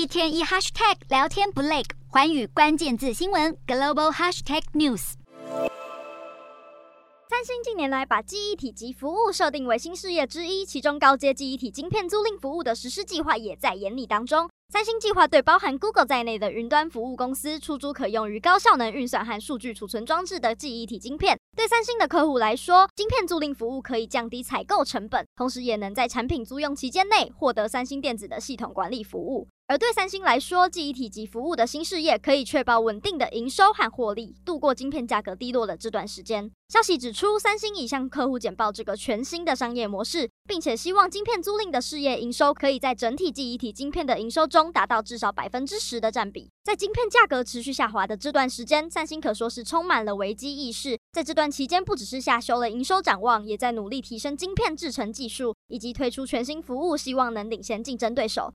一天一 hashtag 聊天不累，环宇关键字新闻 global hashtag news。三星近年来把记忆体及服务设定为新事业之一，其中高阶记忆体晶片租赁服务的实施计划也在研拟当中。三星计划对包含 Google 在内的云端服务公司出租可用于高效能运算和数据储存装置的记忆体晶片。对三星的客户来说，晶片租赁服务可以降低采购成本，同时也能在产品租用期间内获得三星电子的系统管理服务。而对三星来说，记忆体及服务的新事业可以确保稳定的营收和获利，度过晶片价格低落的这段时间。消息指出，三星已向客户简报这个全新的商业模式，并且希望晶片租赁的事业营收可以在整体记忆体晶片的营收中达到至少百分之十的占比。在晶片价格持续下滑的这段时间，三星可说是充满了危机意识。在这段期间，不只是下修了营收展望，也在努力提升晶片制成技术，以及推出全新服务，希望能领先竞争对手。